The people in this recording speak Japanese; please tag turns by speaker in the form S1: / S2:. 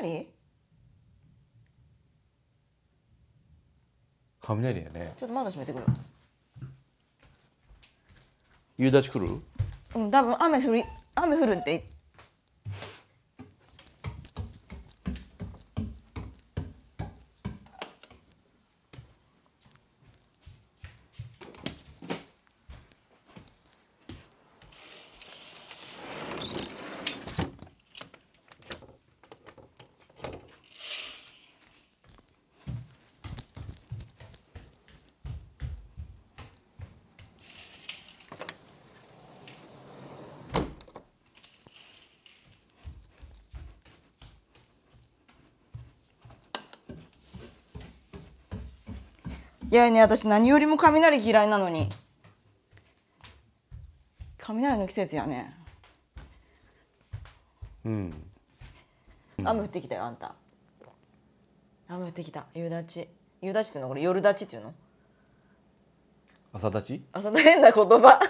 S1: 雷？雷やね。
S2: ちょっと窓閉めてくる。
S1: 夕立来る？
S2: うん多分雨降り雨降るって。いやね私何よりも雷嫌いなのに。雷の季節やね。
S1: うん。
S2: 雨降ってきたよあんた。雨降ってきた。夕立。夕立っていうのこれ夜立ちっていうの？
S1: 朝立ち？
S2: あその変な言葉